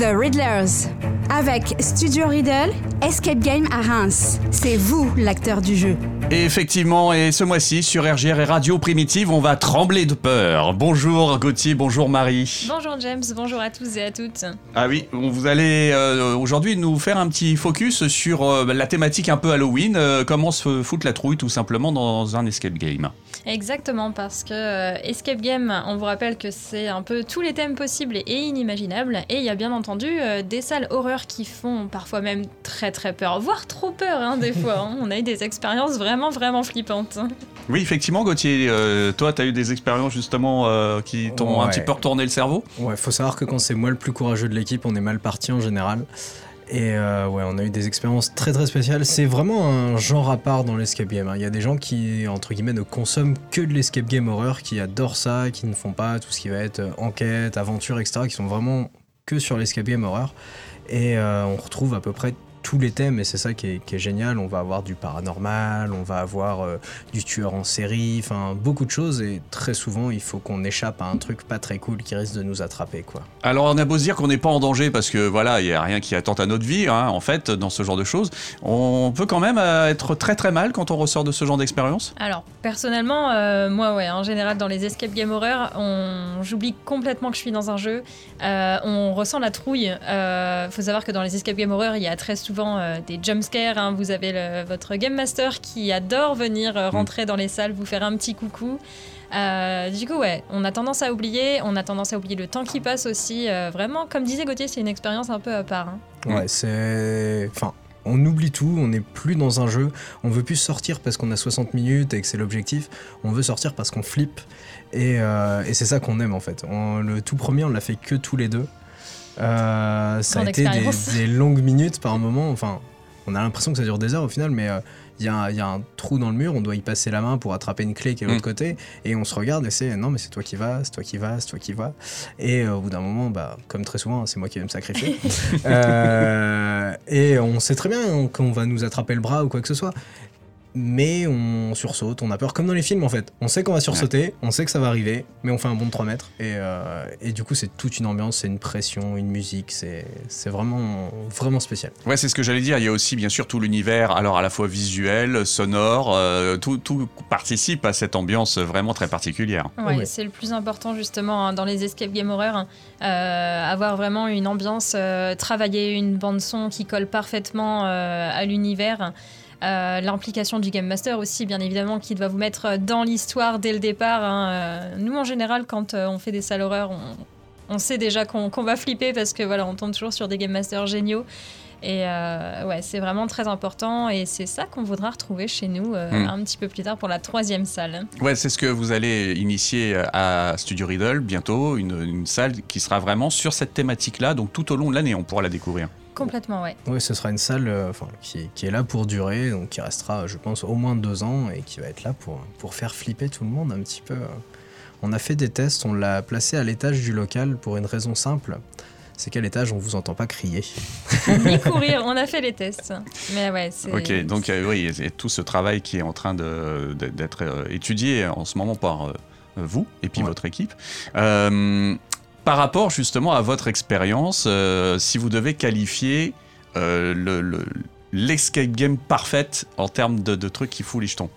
The Riddlers. Avec Studio Riddle, Escape Game à Reims. C'est vous l'acteur du jeu. Et effectivement, et ce mois-ci sur RGR et Radio Primitive, on va trembler de peur. Bonjour Gauthier, bonjour Marie. Bonjour James, bonjour à tous et à toutes. Ah oui, vous allez euh, aujourd'hui nous faire un petit focus sur euh, la thématique un peu Halloween, euh, comment se foutre la trouille tout simplement dans un escape game. Exactement, parce que Escape Game, on vous rappelle que c'est un peu tous les thèmes possibles et inimaginables, et il y a bien entendu des salles horreurs qui font parfois même très très peur, voire trop peur hein, des fois. Hein. On a eu des expériences vraiment vraiment flippantes. Oui, effectivement, Gauthier, euh, toi, tu as eu des expériences justement euh, qui t'ont un petit peu retourné le cerveau? Ouais, faut savoir que quand c'est moi le plus courageux de l'équipe, on est mal parti en général. Et euh, ouais, on a eu des expériences très très spéciales. C'est vraiment un genre à part dans l'escape game. Hein. Il y a des gens qui, entre guillemets, ne consomment que de l'escape game horreur, qui adorent ça, qui ne font pas tout ce qui va être enquête, aventure, etc., qui sont vraiment que sur l'escape game horreur. Et euh, on retrouve à peu près tous les thèmes et c'est ça qui est, génial. On va avoir du paranormal, on va avoir euh, du tueur en série, enfin beaucoup de choses et très souvent il faut qu'on échappe à un truc pas très cool qui risque de nous attraper quoi. Alors on a beau se dire qu'on n'est pas en danger parce que voilà il y a rien qui attente à notre vie hein, en fait dans ce genre de choses. On peut quand même euh, être très très mal quand on ressort de ce genre d'expérience? Alors personnellement euh, moi ouais en général dans les escape game horror on j'oublie complètement que je suis dans un jeu. on ressent la trouille. Il faut savoir que dans les escape game horror il y a très souvent souvent euh, des jumpscares. Hein. Vous avez votre game master qui adore venir euh, rentrer dans les salles, vous faire un petit coucou. Euh, du coup, ouais, on a tendance à oublier, on a tendance à oublier le temps qui passe aussi. vraiment, comme disait Gauthier, c'est une expérience un peu à part. Hein. Ouais, c'est. Enfin, on oublie tout, on n'est plus dans un jeu, on veut plus sortir parce qu'on a 60 minutes et que c'est l'objectif, on veut sortir parce qu'on flippe. Et, et c'est ça qu'on aime en fait. le tout premier, on l'a fait que tous les deux. Euh, ça a été des, longues minutes par moment. Enfin, on a l'impression que ça dure des heures au final, mais euh, il y, a, un trou dans le mur, on doit y passer la main pour attraper une clé qui est de l'autre mm. côté, et on se regarde et c'est non, mais c'est toi qui vas, c'est toi qui vas, c'est toi qui vas. Et euh, au bout d'un moment, bah, comme très souvent, c'est moi qui vais me sacrifier. et on sait très bien qu'on va nous attraper le bras ou quoi que ce soit mais on sursaute, on a peur, comme dans les films en fait. On sait qu'on va sursauter, on sait que ça va arriver, mais on fait un bond de 3 mètres. Et, euh, et du coup, c'est toute une ambiance, c'est une pression, une musique, c'est vraiment, vraiment spécial. Ouais, c'est ce que j'allais dire. Il y a aussi, bien sûr, tout l'univers, alors à la fois visuel, sonore, euh, tout, tout, participe à cette ambiance vraiment très particulière. Ouais, c'est le plus important justement hein, dans les escape game horror. Euh, avoir vraiment une ambiance, travailler une bande-son qui colle parfaitement à l'univers. Euh, l'implication du Game Master aussi, bien évidemment, qui doit vous mettre dans l'histoire dès le départ. Hein. Euh, nous, en général, quand euh, on fait des salles horreurs, on, sait déjà qu'on va flipper parce que voilà, on tombe toujours sur des Game Masters géniaux. Et ouais, c'est vraiment très important et c'est ça qu'on voudra retrouver chez nous hmm. un petit peu plus tard pour la troisième salle. Ouais, c'est ce que vous allez initier à Studio Riddle bientôt, une, une salle qui sera vraiment sur cette thématique-là, donc tout au long de l'année, on pourra la découvrir. Complètement, ouais. Oui, ce sera une salle euh, qui, qui, est là pour durer, donc qui restera, je pense, au moins deux ans et qui va être là pour, pour faire flipper tout le monde un petit peu. On a fait des tests, on l'a placé à l'étage du local pour une raison simple. C'est qu'à l'étage, on vous entend pas crier. Ni courir, on a fait les tests. Mais ouais, c'est. Ok, donc euh, oui, il y a tout ce travail qui est en train d'être euh, étudié en ce moment par vous et puis votre équipe. Euh, par rapport justement à votre expérience, euh, si vous devez qualifier euh, l'escape game parfaite en termes de, de trucs qui fout les jetons.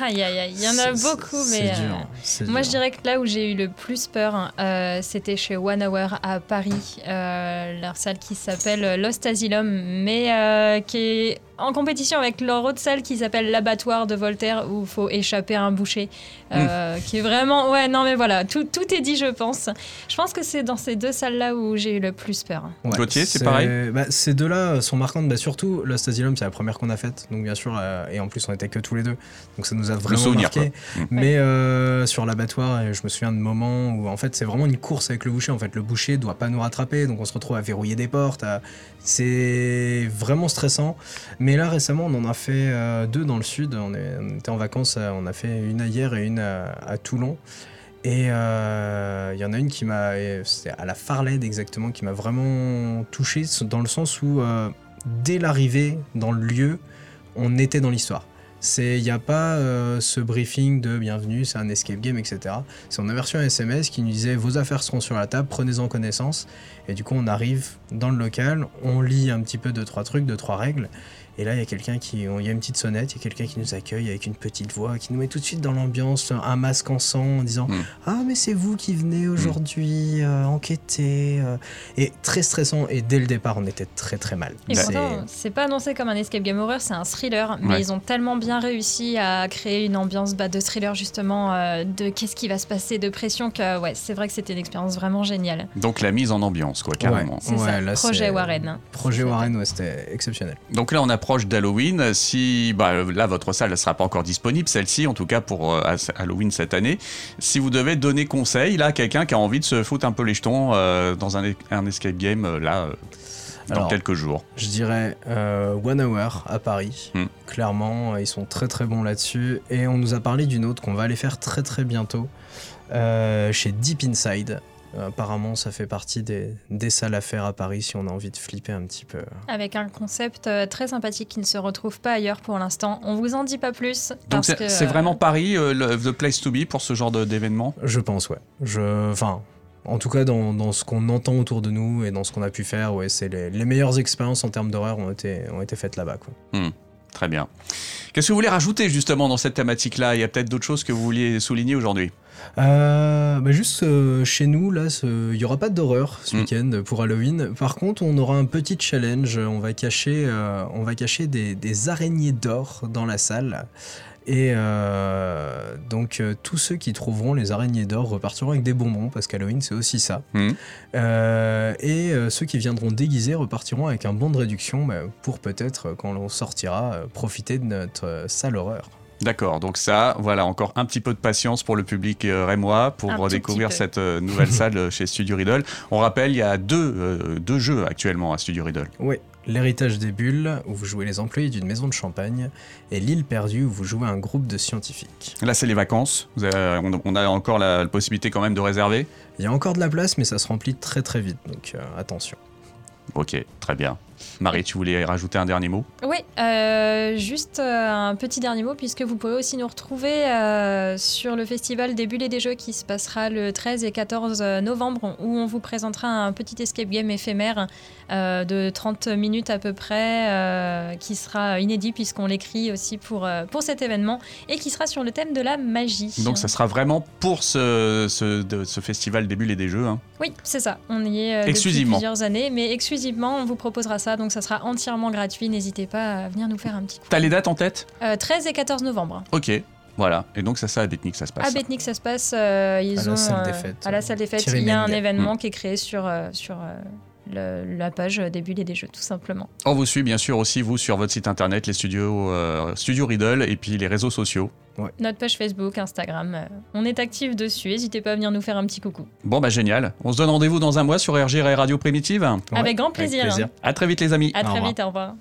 Aïe aïe aïe, il y en a beaucoup, mais euh, moi je dirais que là où j'ai eu le plus peur, c'était chez One Hour à Paris, leur salle qui s'appelle Lost Asylum, mais qui est en compétition avec leur autre salle qui s'appelle l'abattoir de Voltaire où il faut échapper à un boucher. Euh, hmm. Qui est vraiment. Ouais, non, mais voilà, tout, tout, est dit, je pense. Je pense que c'est dans ces deux salles-là où j'ai eu le plus peur. Ouais, c'est pareil bah, Ces deux-là sont marquantes. Bah, surtout, Lost Asylum, c'est la première qu'on a faite. Donc, bien sûr, euh, et en plus, on était que tous les deux. Donc, ça nous a vraiment marqué. Hmm. Mais euh, sur l'abattoir, je me souviens de moments où, en fait, c'est vraiment une course avec le boucher. En fait, le boucher doit pas nous rattraper. Donc, on se retrouve à verrouiller des portes. C'est vraiment stressant. Mais là, récemment, on en a fait euh, deux dans le sud. On, était en vacances, euh, on a fait une à hier et une à, Toulon. Et euh, il y en a une qui m'a. C'est à la Farled exactement, qui m'a vraiment touché, dans le sens où, dès l'arrivée dans le lieu, on était dans l'histoire. Il n'y a pas ce briefing de bienvenue, c'est un escape game, etc. C'est on a reçu un SMS qui nous disait vos affaires seront sur la table, prenez-en connaissance. Et du coup, on arrive dans le local, on lit un petit peu de trois trucs, de trois règles. Et là, il y a quelqu'un qui, il y a une petite sonnette, il y a quelqu'un qui nous accueille avec une petite voix, qui nous met tout de suite dans l'ambiance, un masque en sang, en disant Mm. ah mais c'est vous qui venez aujourd'hui euh, enquêter. euh. Et très stressant. Et dès le départ, on était très très mal. Et C'est- pourtant, c'est pas annoncé comme un escape game horror, c'est un thriller. Mais Ouais. ils ont tellement bien réussi à créer une ambiance bah, de thriller, justement, euh, de qu'est-ce qui va se passer, de pression, que ouais, c'est vrai que c'était une expérience vraiment géniale. Donc la mise en ambiance, quoi, carrément. C'est Ouais, ça, là, projet c'est- Warren. Projet C'est- Warren, ouais, c'était exceptionnel. Donc là, on approche d'Halloween. Si bah, là, votre salle ne sera pas encore disponible, celle-ci, en tout cas pour euh, Halloween cette année. Si vous devez donner conseil là, à quelqu'un qui a envie de se foutre un peu les jetons euh, dans un, un escape game euh, là, dans Alors, quelques jours. Je dirais euh, One Hour à Paris. Hmm. Clairement, ils sont très très bons là-dessus. Et on nous a parlé d'une autre qu'on va aller faire très très bientôt euh, chez Deep Inside. Apparemment, ça fait partie des, des salles à faire à Paris si on a envie de flipper un petit peu. Avec un concept euh, très sympathique qui ne se retrouve pas ailleurs pour l'instant. On vous en dit pas plus. Donc c'est que, c'est euh, vraiment Paris, euh, le the place to be pour ce genre de- d'événement? Je pense, ouais. Je, enfin, en tout cas, dans, dans ce qu'on entend autour de nous et dans ce qu'on a pu faire, ouais, c'est les, les meilleures expériences en termes d'horreur ont été, ont été faites là-bas. Quoi. Très bien. Qu'est-ce que vous voulez rajouter justement dans cette thématique-là? Il y a peut-être d'autres choses que vous vouliez souligner aujourd'hui. Euh, bah juste euh, chez nous, là, il y aura pas d'horreur ce Mm. week-end pour Halloween. Par contre, on aura un petit challenge. On va cacher, euh, on va cacher des, des araignées d'or dans la salle. Et euh, donc, euh, tous ceux qui trouveront les araignées d'or repartiront avec des bonbons, parce qu'Halloween, c'est aussi ça. Mm. Euh, et euh, ceux qui viendront déguisés repartiront avec un bon de réduction bah, pour peut-être, quand l'on sortira, euh, profiter de notre euh, salle horreur. D'accord, donc ça, voilà, encore un petit peu de patience pour le public euh, rémois pour peu. cette euh, nouvelle salle chez Studio Riddle. On rappelle, il y a deux, euh, deux jeux actuellement à Studio Riddle. Oui, l'héritage des bulles, où vous jouez les employés d'une maison de champagne, et l'île perdue, où vous jouez un groupe de scientifiques. Là, c'est les vacances. Vous avez- on, on a encore la, la possibilité quand même de réserver. Il y a encore de la place, mais ça se remplit très très vite, donc euh, attention. Ok, très bien. Marie, tu voulais rajouter un dernier mot Oui, euh, juste euh, un petit dernier mot, puisque vous pouvez aussi nous retrouver euh, sur le festival des bulles et des jeux qui se passera le 13 et 14 novembre, où on vous présentera un petit escape game éphémère euh, de 30 minutes à peu près, qui sera inédit puisqu'on l'écrit aussi pour, pour cet événement, et qui sera sur le thème de la magie. Donc, ça sera vraiment pour ce, ce, de- ce festival des bulles et des jeux. hein. Oui, c'est ça. On y est depuis plusieurs années, mais exclusivement, on vous proposera ça, donc ça sera entièrement gratuit. N'hésitez pas à venir nous faire un petit coup. T'as les dates en tête Euh, 13 et 14 novembre. Ok, voilà. Et donc, ça, ça à Betnik, ça se passe. À Betnik, ça se passe. euh, ils À la ont, salle des euh, fêtes, à la euh, salle des fêtes, il y a un événement qui est créé sur, euh, sur euh, le- la page des bulles et des jeux, tout simplement. On vous suit bien sûr aussi, vous, sur votre site internet, les studios euh, Studio Riddle et puis les réseaux sociaux. Notre page Facebook, Instagram, euh, on est actif dessus. N'hésitez pas à venir nous faire un petit coucou. Bon, bah génial. On se donne rendez-vous dans un mois sur RGR et Radio Primitive. Ouais, Avec grand avec plaisir. hein. À très vite, les amis. À Au très revoir. vite, au revoir.